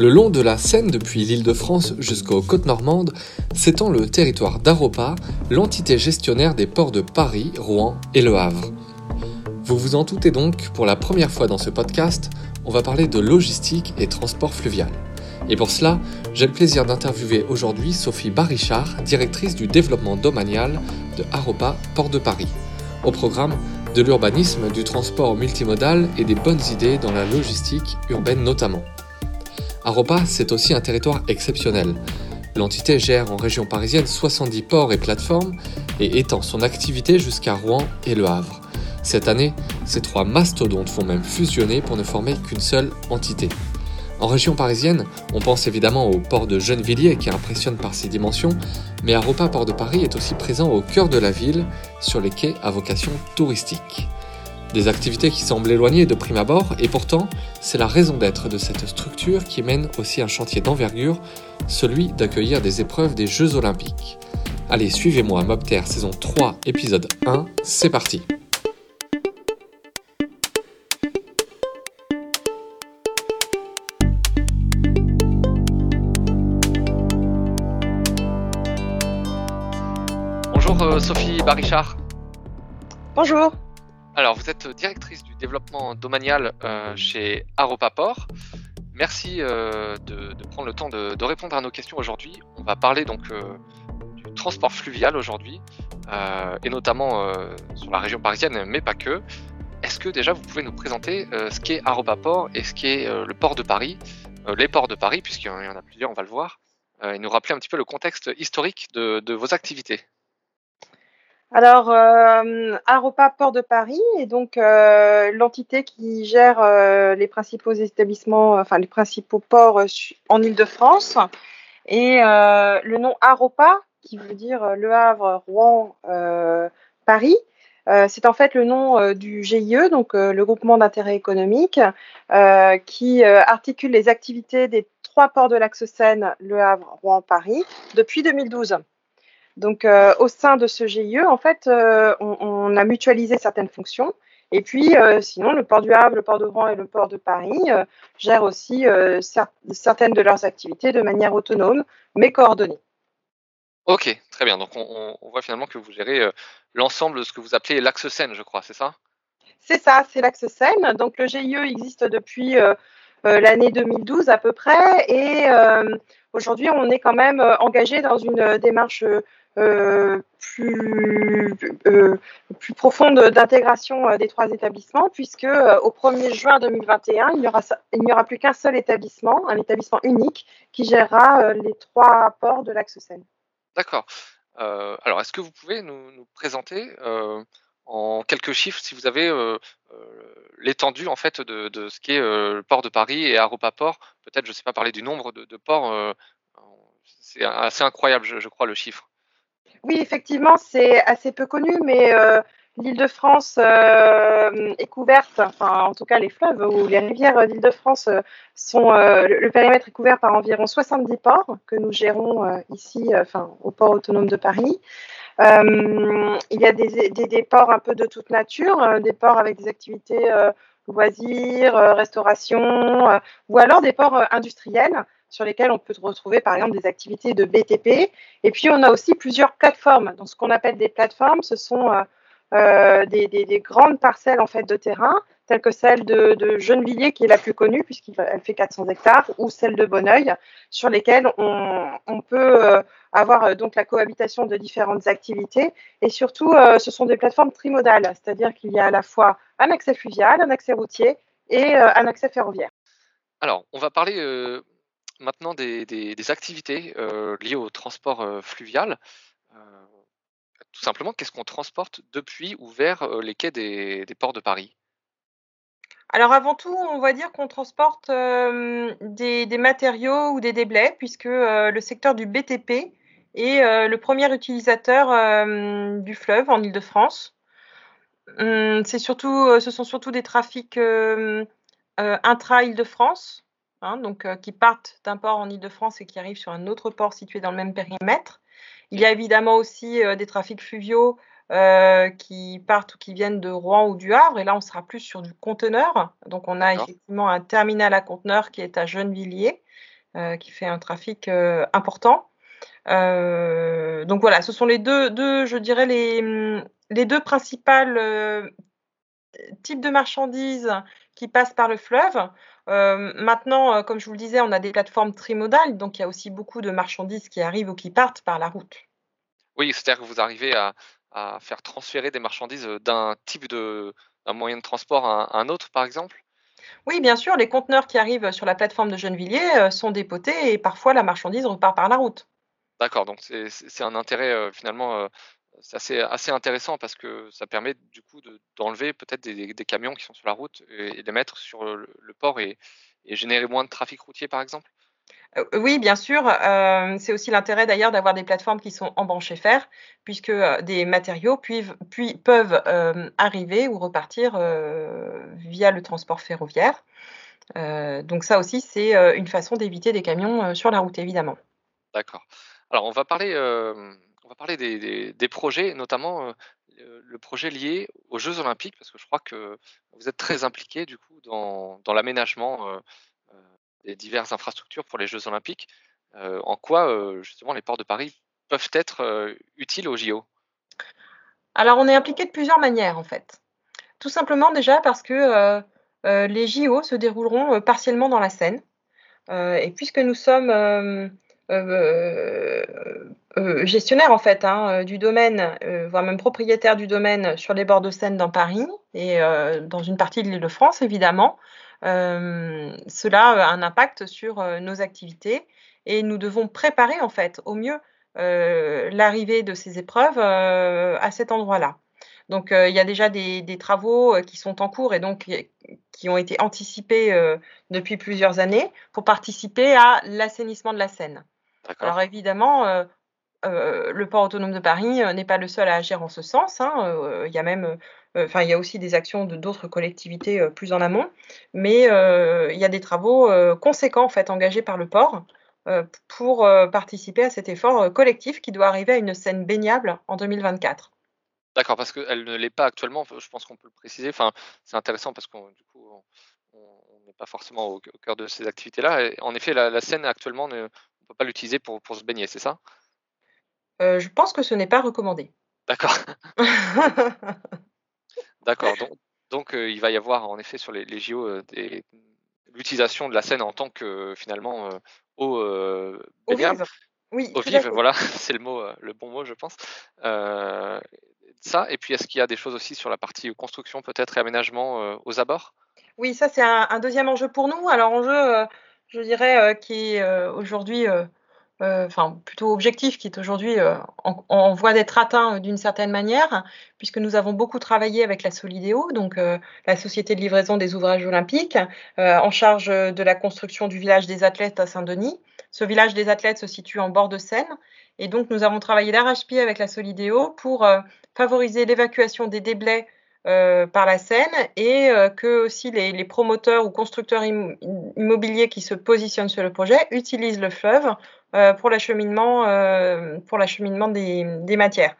Le long de la Seine depuis l'île de France jusqu'aux côtes normandes s'étend le territoire d'Aropa, l'entité gestionnaire des ports de Paris, Rouen et Le Havre. Vous vous en doutez donc, pour la première fois dans ce podcast, on va parler de logistique et transport fluvial. Et pour cela, j'ai le plaisir d'interviewer aujourd'hui Sophie Barichard, directrice du développement domanial de Aropa Port de Paris. Au programme, de l'urbanisme, du transport multimodal et des bonnes idées dans la logistique urbaine notamment. Aropa, c'est aussi un territoire exceptionnel. L'entité gère en région parisienne 70 ports et plateformes et étend son activité jusqu'à Rouen et Le Havre. Cette année, ces trois mastodontes font même fusionner pour ne former qu'une seule entité. En région parisienne, on pense évidemment au port de Gennevilliers qui impressionne par ses dimensions, mais Aropa Port de Paris est aussi présent au cœur de la ville, sur les quais à vocation touristique. Des activités qui semblent éloignées de prime abord, et pourtant, c'est la raison d'être de cette structure qui mène aussi un chantier d'envergure, celui d'accueillir des épreuves des Jeux Olympiques. Allez, suivez-moi, Mobter saison 3, épisode 1, c'est parti! Bonjour euh, Sophie Barichard. Bonjour. Alors, vous êtes directrice du développement domanial euh, chez Aropaport. Merci euh, de, prendre le temps de, répondre à nos questions aujourd'hui. On va parler donc euh, du transport fluvial aujourd'hui, et notamment sur la région parisienne, mais pas que. Est-ce que déjà vous pouvez nous présenter ce qu'est Aropaport et ce qu'est le port de Paris, les ports de Paris, puisqu'il y en a plusieurs, on va le voir, et nous rappeler un petit peu le contexte historique de vos activités? Alors, euh, Aropa Port de Paris est donc euh, l'entité qui gère euh, les principaux établissements, enfin les principaux ports en Île-de-France. Et le nom Aropa, qui veut dire Le Havre, Rouen, Paris, c'est en fait le nom du GIE, donc le groupement d'intérêt économique, qui articule les activités des trois ports de l'axe Seine, Le Havre, Rouen, Paris, depuis 2012. Donc, euh, au sein de ce GIE, en fait, euh, on, a mutualisé certaines fonctions. Et puis, euh, sinon, le port du Havre, le port de Rouen et le port de Paris gèrent aussi certaines de leurs activités de manière autonome, mais coordonnée. Ok, très bien. Donc, on, voit finalement que vous gérez l'ensemble de ce que vous appelez l'axe Seine, je crois, c'est ça? C'est ça, c'est l'axe Seine. Donc, le GIE existe depuis l'année 2012 à peu près. Et aujourd'hui, on est quand même engagé dans une démarche plus, euh, plus profonde d'intégration euh, des trois établissements, puisque au 1er juin 2021, il n'y aura, plus qu'un seul établissement, un établissement unique, qui gérera les trois ports de l'axe Seine. D'accord. alors, est-ce que vous pouvez nous, présenter en quelques chiffres, si vous avez l'étendue en fait de, ce qu'est le port de Paris et Aropa Port, peut-être, je ne sais pas parler du nombre de, ports, c'est assez incroyable, je, crois, le chiffre. Oui, effectivement, c'est assez peu connu, mais euh, l'Île-de-France euh, est couverte, enfin en tout cas les fleuves ou les rivières d'Île-de-France euh, sont, le, périmètre est couvert par environ 70 ports que nous gérons ici, enfin au port autonome de Paris. il y a des, ports un peu de toute nature, des ports avec des activités loisirs, restauration, ou alors des ports industriels sur lesquels on peut retrouver par exemple des activités de BTP. Et puis on a aussi plusieurs plateformes. Donc ce qu'on appelle des plateformes, ce sont euh, euh, des, grandes parcelles en fait de terrain, telles que celle de, de Gennevilliers qui est la plus connue puisqu'elle fait 400 hectares, ou celle de Bonneuil, sur lesquelles on, peut euh, avoir donc la cohabitation de différentes activités. Et surtout, ce sont des plateformes trimodales, c'est-à-dire qu'il y a à la fois un accès fluvial, un accès routier et un accès ferroviaire. Alors, on va parler maintenant des, activités euh, liées au transport euh, fluvial. Euh, tout simplement, qu'est-ce qu'on transporte depuis ou vers les quais des, ports de Paris? Alors avant tout, on va dire qu'on transporte des, matériaux ou des déblais, puisque le secteur du BTP est le premier utilisateur du fleuve en Ile-de-France. Hum, ce sont surtout des trafics intra-Île-de-France, Hein, donc, euh, qui partent d'un port en Ile-de-France et qui arrivent sur un autre port situé dans le même périmètre. Il y a évidemment aussi euh, des trafics fluviaux euh, qui partent ou qui viennent de Rouen ou du Havre. Et là, on sera plus sur du conteneur. Donc, on a effectivement un terminal à conteneurs qui est à Gennevilliers. qui fait un trafic important. donc voilà, ce sont les deux, deux je dirais, les, les deux principales types de marchandises qui passent par le fleuve. maintenant, comme je vous le disais, on a des plateformes trimodales, donc il y a aussi beaucoup de marchandises qui arrivent ou qui partent par la route. Oui, c'est-à-dire que vous arrivez à, à faire transférer des marchandises d'un type de moyen de transport à un autre, par exemple? Oui, bien sûr, les conteneurs qui arrivent sur la plateforme de Gennevilliers euh, sont dépotés et parfois la marchandise repart par la route. D'accord, donc c'est un intérêt euh, finalement, euh, c'est assez, assez, intéressant parce que ça permet du coup d'enlever peut-être des, des, camions qui sont sur la route et, de les mettre sur le, port et, et générer moins de trafic routier par exemple? Euh, oui, bien sûr. Euh, c'est aussi l'intérêt d'ailleurs d'avoir des plateformes qui sont embranchées fer, puisque euh, des matériaux puis, peuvent arriver ou repartir via le transport ferroviaire. donc ça aussi, c'est une façon d'éviter des camions sur la route, évidemment. D'accord. Alors on va parler, va parler des, projets, notamment le projet lié aux Jeux Olympiques, parce que je crois que vous êtes très impliqué du coup dans, l'aménagement des diverses infrastructures pour les Jeux Olympiques. Euh, en quoi, euh, justement, les ports de Paris peuvent être euh, utiles aux JO Alors, on est impliqué de plusieurs manières, en fait. Tout simplement déjà parce que les JO se dérouleront partiellement dans la Seine. et puisque nous sommes gestionnaires en fait hein, du domaine, voire même propriétaires du domaine sur les bords de Seine dans Paris et dans une partie de l'Île-de-France évidemment, euh, cela a un impact sur euh, nos activités et nous devons préparer en fait au mieux euh, l'arrivée de ces épreuves à cet endroit-là. Donc il y a déjà des, travaux qui sont en cours et donc qui ont été anticipés depuis plusieurs années pour participer à l'assainissement de la Seine. Alors évidemment, le port autonome de Paris n'est pas le seul à agir en ce sens. Hein, il y a même euh, enfin, il y a aussi des actions de d'autres collectivités euh, plus en amont, mais euh, il y a des travaux conséquents en fait engagés par le port pour participer à cet effort collectif qui doit arriver à une scène baignable en 2024. D'accord, parce qu'elle ne l'est pas actuellement, je pense qu'on peut le préciser. Enfin, c'est intéressant parce qu'on du coup, on n'est pas forcément au, cœur de ces activités-là. En effet, la, scène actuellement, on ne peut pas l'utiliser pour, pour, se baigner, c'est ça? Je pense que ce n'est pas recommandé. D'accord. D'accord. Donc, euh, il va y avoir en effet sur les, JO euh, l'utilisation de la scène en tant que finalement euh, eau Au vive. Oui, Au vive, voilà, c'est le mot, le bon mot, je pense. ça, et puis est-ce qu'il y a des choses aussi sur la partie construction peut-être et aménagement aux abords? Oui, ça c'est un, deuxième enjeu pour nous. Alors enjeu, je dirais, qui est aujourd'hui euh, enfin plutôt objectif, qui est aujourd'hui euh, en, voie d'être atteint euh, d'une certaine manière, puisque nous avons beaucoup travaillé avec la Solidéo, donc la société de livraison des ouvrages olympiques, en charge de la construction du village des athlètes à Saint-Denis. Ce village des athlètes se situe en bord de Seine, et donc nous avons travaillé d'arrache-pied avec la Solidéo pour favoriser l'évacuation des déblais par la Seine et que aussi les, promoteurs ou constructeurs immobiliers qui se positionnent sur le projet utilisent le fleuve euh, pour l'acheminement euh, pour l'acheminement des, des, matières.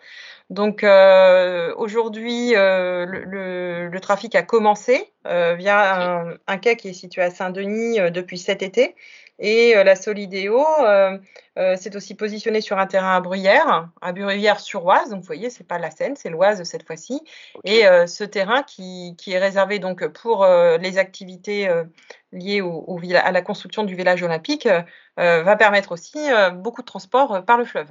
Donc euh, aujourd'hui, euh, le, le, trafic a commencé euh, via un, un, quai qui est situé à Saint-Denis depuis cet été. Et la Solidéo s'est aussi positionnée sur un terrain à Bruyères, à Bruyères-sur-Oise. Donc vous voyez, c'est pas la Seine, c'est l'Oise cette fois-ci. Et ce terrain qui, qui, est réservé donc pour les activités liées au, au, à la construction du village olympique va permettre aussi beaucoup de transport par le fleuve.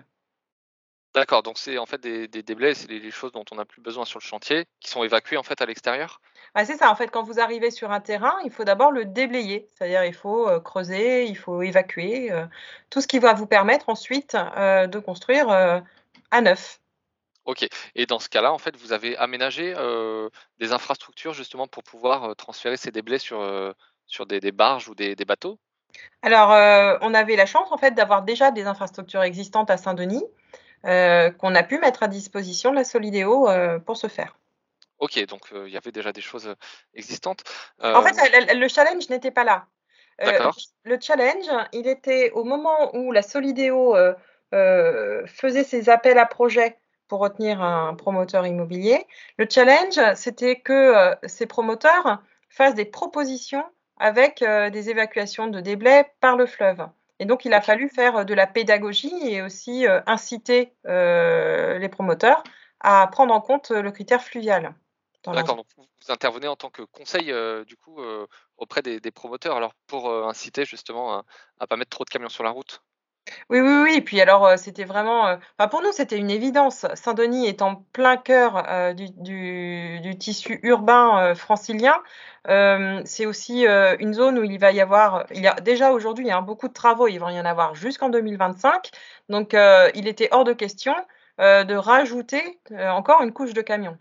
D'accord, donc c'est en fait des, des déblais, c'est les, choses dont on n'a plus besoin sur le chantier, qui sont évacués en fait à l'extérieur? Bah, C'est ça, en fait, quand vous arrivez sur un terrain, il faut d'abord le déblayer, c'est-à-dire il faut euh, creuser, il faut évacuer, euh, tout ce qui va vous permettre ensuite euh, de construire à neuf. Ok, et dans ce cas-là, en fait, vous avez aménagé des infrastructures justement pour pouvoir transférer ces déblais sur, sur des, des, barges ou des, des bateaux? Alors, on avait la chance en fait d'avoir déjà des infrastructures existantes à Saint-Denis. Euh, qu'on a pu mettre à disposition de la Solidéo euh, pour ce faire. Ok, donc euh, il y avait déjà des choses existantes. En fait, le, challenge n'était pas là. le challenge, il était au moment où la Solidéo faisait ses appels à projets pour retenir un promoteur immobilier. Le challenge, c'était que ces promoteurs fassent des propositions avec des évacuations de déblais par le fleuve. Et donc, il a fallu faire de la pédagogie et aussi inciter les promoteurs à prendre en compte le critère fluvial. D'accord, donc vous intervenez en tant que conseil du coup auprès des, promoteurs, alors pour inciter justement à ne pas mettre trop de camions sur la route? Oui, oui, oui. Et puis alors, c'était vraiment, pour nous, c'était une évidence. Saint-Denis est en plein cœur euh, du, tissu urbain francilien. c'est aussi une zone où il va y avoir, il y a déjà aujourd'hui, il y a beaucoup de travaux. Il va y en avoir jusqu'en 2025. Donc, il était hors de question de rajouter encore une couche de camions.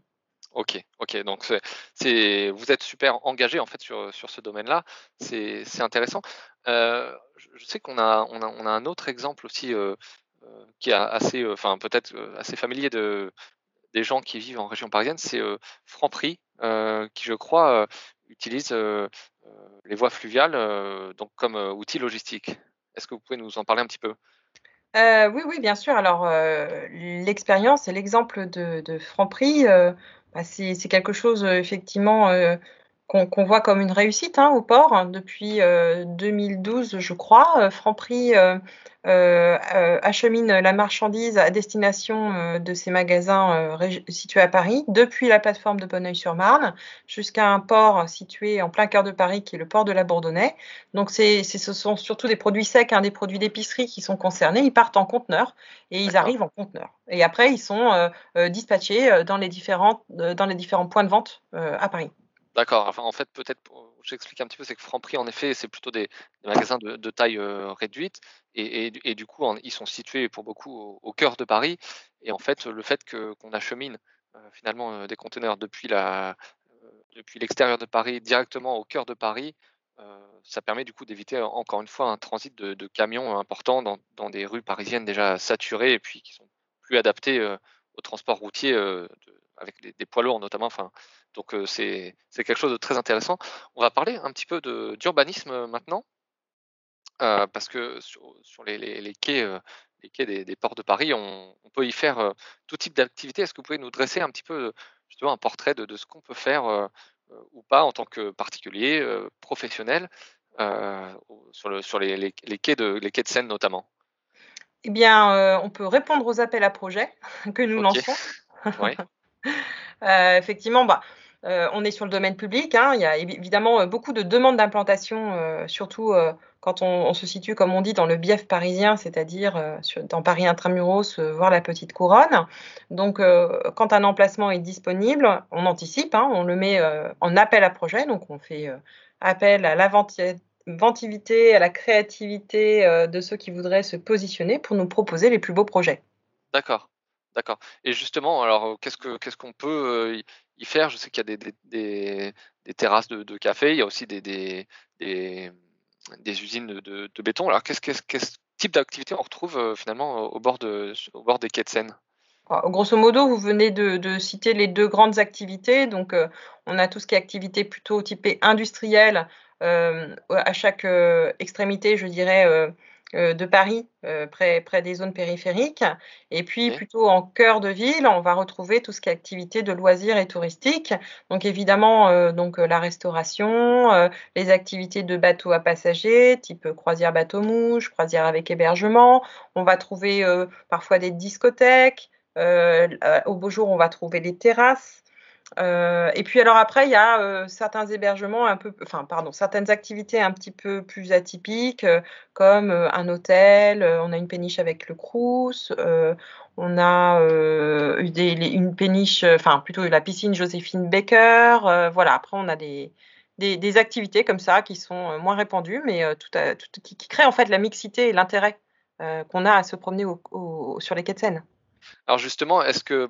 Ok, ok. Donc vous êtes super engagé en fait sur, sur ce domaine-là. C'est, intéressant. Euh, je sais qu'on a, on a, on a, un autre exemple aussi euh, euh, qui est assez, enfin peut-être assez familier de, des gens qui vivent en région parisienne. C'est Franprix, qui je crois utilise les voies fluviales donc comme outil logistique. Est-ce que vous pouvez nous en parler un petit peu? Oui, oui, bien sûr. Alors, l'expérience et l'exemple de, Franprix, bah, c'est quelque chose effectivement qu'on voit comme une réussite hein, au port hein, depuis 2012, euh, je crois. Franprix euh, euh, achemine la marchandise à destination de ses magasins situés à Paris, depuis la plateforme de Bonneuil-sur-Marne jusqu'à un port situé en plein cœur de Paris, qui est le port de la Bourdonnais. Donc, ce sont surtout des produits secs, hein, des produits d'épicerie qui sont concernés. Ils partent en conteneurs et ils arrivent en conteneurs. Et après, ils sont dispatchés dans les, différents, dans les différents points de vente à Paris. D'accord. En fait, peut-être, j'explique un petit peu, c'est que Franprix, en effet, c'est plutôt des, magasins de, taille euh, réduite. Et, du coup, ils sont situés pour beaucoup au, cœur de Paris. Et en fait, le fait qu'on achemine euh, finalement euh, des conteneurs depuis l'extérieur de Paris directement au cœur de Paris, ça permet du coup d'éviter encore une fois un transit de, camions importants dans, des rues parisiennes déjà saturées et puis qui sont plus adaptées au transport routier avec des, des, poids lourds notamment. Enfin, donc c'est quelque chose de très intéressant. On va parler un petit peu d'urbanisme maintenant, parce que sur, les, quais, les quais des, ports de Paris, on, peut y faire tout type d'activité. Est-ce que vous pouvez nous dresser un petit peu justement un portrait de, ce qu'on peut faire ou pas en tant que particulier, professionnel, sur, sur les, quais de, les quais de Seine notamment? Eh bien, on peut répondre aux appels à projets que nous lançons. Oui. effectivement, bah, euh, on est sur le domaine public. Hein. il y a évidemment euh, beaucoup de demandes d'implantation, euh, surtout quand on, se situe, comme on dit, dans le bief parisien, c'est-à-dire dans Paris intramuros, voire la petite couronne. Donc, quand un emplacement est disponible, on anticipe, hein, on le met en appel à projet. Donc, on fait appel à l'inventivité, à la créativité de ceux qui voudraient se positionner pour nous proposer les plus beaux projets. D'accord. D'accord. Et justement, alors qu'est-ce que qu'est-ce qu'on peut y faire? Je sais qu'il y a des, terrasses de, café, il y a aussi des, usines de, béton. Alors qu'est-ce, quel type d'activité on retrouve finalement au bord, des quais de Seine? Ah, Grosso modo, vous venez de, citer les deux grandes activités. Donc, on a tout ce qui est activité plutôt typée industrielle, à chaque extrémité, je dirais, de Paris, euh, près, près, des zones périphériques. Et puis, plutôt en cœur de ville, on va retrouver tout ce qui est activité de loisirs et touristique. Donc, évidemment, euh, donc, la restauration, les activités de bateaux à passagers, type croisière bateau-mouche, croisière avec hébergement. On va trouver parfois des discothèques. au beau jour, on va trouver des terrasses. Euh, et puis alors après, il y a euh, certains hébergements un peu, enfin pardon, certaines activités un petit peu plus atypiques, euh, comme un hôtel. on a une péniche avec le Crous. on a une péniche, enfin plutôt la piscine Joséphine Baker. voilà. Après, on a des, des, activités comme ça qui sont moins répandues, mais tout, qui, créent en fait la mixité et l'intérêt qu'on a à se promener sur les quais de Seine. Alors justement, est-ce que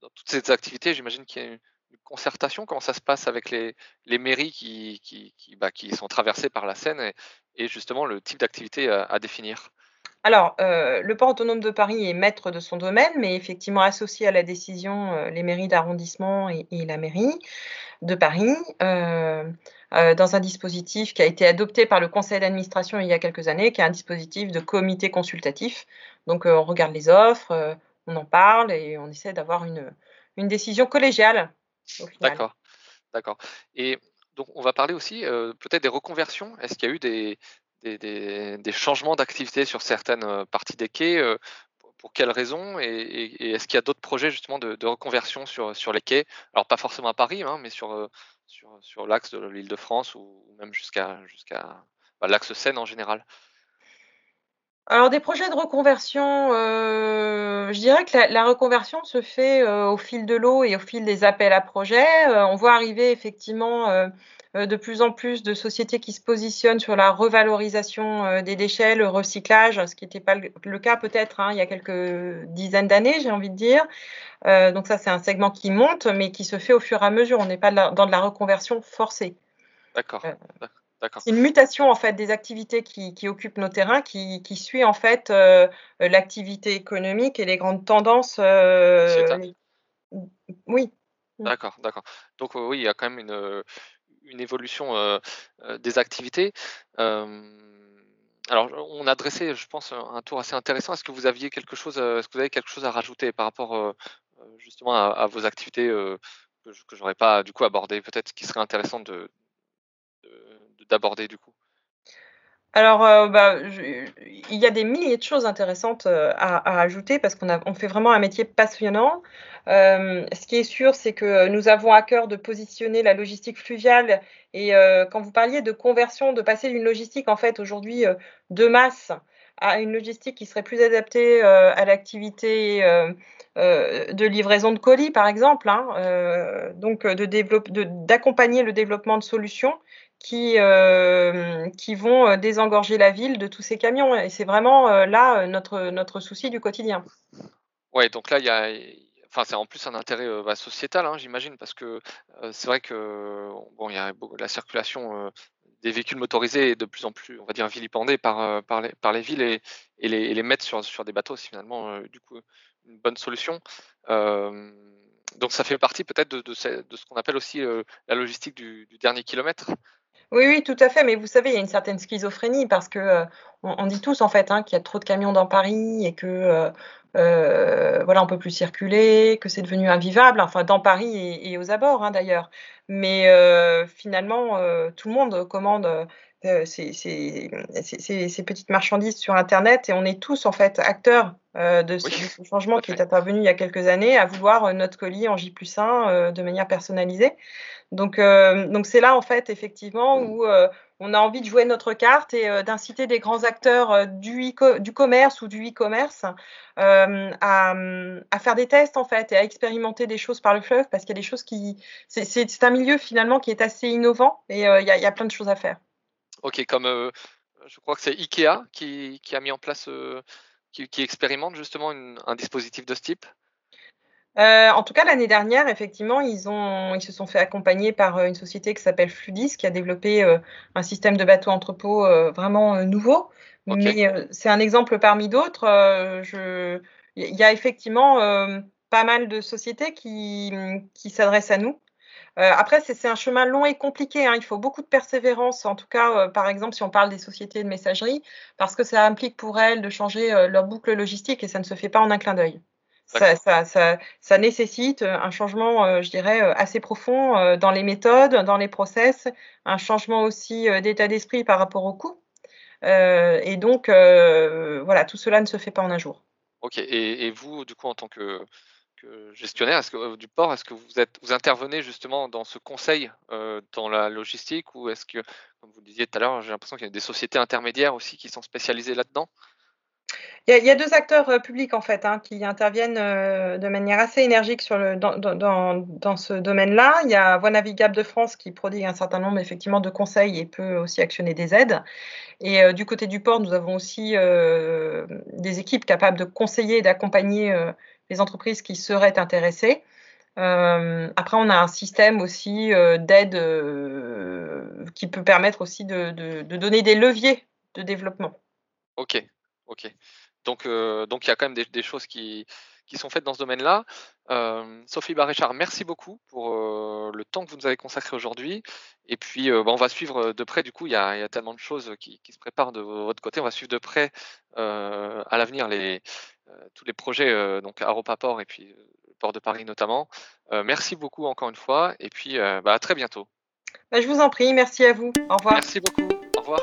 dans toutes ces activités, j'imagine qu'il y a une concertation Comment ça se passe avec les, mairies bah, qui, sont traversées par la Seine et, justement le type d'activité à, définir? Alors, euh, le port autonome de Paris est maître de son domaine, mais effectivement associé à la décision euh, les mairies d'arrondissement et, la mairie de Paris, euh, dans un dispositif qui a été adopté par le conseil d'administration il y a quelques années, qui est un dispositif de comité consultatif. Donc, on regarde les offres, on en parle et on essaie d'avoir une décision collégiale D'accord. Et donc, on va parler aussi euh, peut-être des reconversions. Est-ce qu'il y a eu des, changements d'activité sur certaines parties des quais. pour quelles raisons Et, est-ce qu'il y a d'autres projets justement de, reconversion sur, les quais? Alors pas forcément à Paris, hein, mais sur, l'axe de l'île de France ou, même jusqu'à jusqu'à bah, l'axe Seine en général alors des projets de reconversion, euh, je dirais que la, reconversion se fait euh, au fil de l'eau et au fil des appels à projets. Euh, on voit arriver effectivement de plus en plus de sociétés qui se positionnent sur la revalorisation des déchets, le recyclage, ce qui n'était pas le, cas peut-être hein, il y a quelques dizaines d'années, j'ai envie de dire. donc ça, c'est un segment qui monte, mais qui se fait au fur et à mesure. On n'est pas dans de la reconversion forcée. D'accord. C'est une mutation en fait des activités qui, occupent nos terrains, qui, suit en fait euh, l'activité économique et les grandes tendances. Euh, oui. Mm. D'accord, d'accord. Donc oui, il y a quand même une, une évolution euh, des activités. alors, on a dressé, je pense, un tour assez intéressant. Est-ce que vous aviez quelque chose, est-ce que vous avez quelque chose à rajouter par rapport justement à, vos activités que je n'aurais pas du coup abordé, peut-être qui serait intéressant de, d'aborder du coup? Alors, euh, bah, il y a des milliers de choses intéressantes euh, à, ajouter parce qu'on on fait vraiment un métier passionnant. Euh, ce qui est sûr, c'est que nous avons à cœur de positionner la logistique fluviale. Et quand vous parliez de conversion, de passer d'une logistique en fait aujourd'hui de masse à une logistique qui serait plus adaptée à l'activité de livraison de colis, par exemple, hein, donc d'accompagner le développement de solutions qui, euh, qui vont euh, désengorger la ville de tous ces camions. Et c'est vraiment euh, là notre, notre souci du quotidien. Ouais, donc là, il y a. Enfin, c'est en plus un intérêt bah, sociétal, hein, j'imagine, parce que c'est vrai que bon, y a la circulation des véhicules motorisés est de plus en plus, on va dire, vilipendée par, par, les, par les villes et, les, les, mettre sur, sur des bateaux, c'est finalement du coup une bonne solution. donc ça fait partie peut-être de, de, ce, qu'on appelle aussi la logistique du dernier kilomètre. Oui, oui, tout à fait. Mais vous savez, il y a une certaine schizophrénie parce que euh, on, dit tous en fait hein, qu'il y a trop de camions dans Paris et que euh, euh, voilà, on peut plus circuler, que c'est devenu invivable. Enfin, dans Paris et, aux abords hein, d'ailleurs. Mais finalement, tout le monde commande ces, ces, petites marchandises sur Internet et on est tous en fait acteurs de, ce, changement qui est intervenu il y a quelques années à vouloir notre colis en J plus 1 de manière personnalisée. Donc, euh, donc c'est là en fait effectivement où euh, on a envie de jouer notre carte et euh, d'inciter des grands acteurs du, commerce ou du e-commerce à, faire des tests en fait et à expérimenter des choses par le fleuve parce qu'il y a des choses qui c'est un milieu finalement qui est assez innovant et il y, a, y, a plein de choses à faire. Ok, comme je crois que c'est Ikea qui, qui, a mis en place, qui, qui, expérimente justement un dispositif de ce type. Euh, en tout cas, l'année dernière, effectivement, ils, ont, ils se sont fait accompagner par euh, une société qui s'appelle Fludis, qui a développé euh, un système de bateau entrepôt vraiment nouveau. Mais c'est un exemple parmi d'autres. Il y a effectivement pas mal de sociétés qui, qui s'adressent à nous. après, c'est un chemin long et compliqué. Hein. Il faut beaucoup de persévérance. En tout cas, par exemple, si on parle des sociétés de messagerie, parce que ça implique pour elles de changer leur boucle logistique et ça ne se fait pas en un clin d'œil. Ça, ça, ça, ça, nécessite un changement, euh, je dirais, euh, assez profond euh, dans les méthodes, dans les process, un changement aussi d'état d'esprit par rapport au coût. et donc, voilà, tout cela ne se fait pas en un jour. Ok. Et, et vous, du coup, en tant que, que gestionnaire est-ce que, du port, est-ce que vous, êtes, vous intervenez justement dans ce conseil dans la logistique ou est-ce que, comme vous le disiez tout à l'heure, j'ai l'impression qu'il y a des sociétés intermédiaires aussi qui sont spécialisées là-dedans? Il y, a, deux acteurs euh, publics en fait hein, qui interviennent euh, de manière assez énergique dans, ce domaine-là. Il y a Voie Navigable de France qui prodigue un certain nombre effectivement de conseils et peut aussi actionner des aides. Et euh, du côté du port, nous avons aussi des équipes capables de conseiller et d'accompagner les entreprises qui seraient intéressées. après, on a un système aussi d'aide qui peut permettre aussi de, de donner des leviers de développement. Ok, ok. Donc, euh, donc il y a quand même des, choses qui, qui, sont faites dans ce domaine-là. Euh, Sophie Baréchard, merci beaucoup pour euh, le temps que vous nous avez consacré aujourd'hui. Et puis, bah, on va suivre de près. Du coup, il y a, il y a tellement de choses qui, qui, se préparent de votre côté. On va suivre de près à l'avenir les, tous les projets, donc Port et puis le port de Paris notamment. merci beaucoup encore une fois. Et puis, bah, à très bientôt. Bah, je vous en prie. Merci à vous. Au revoir. Merci beaucoup. Au revoir.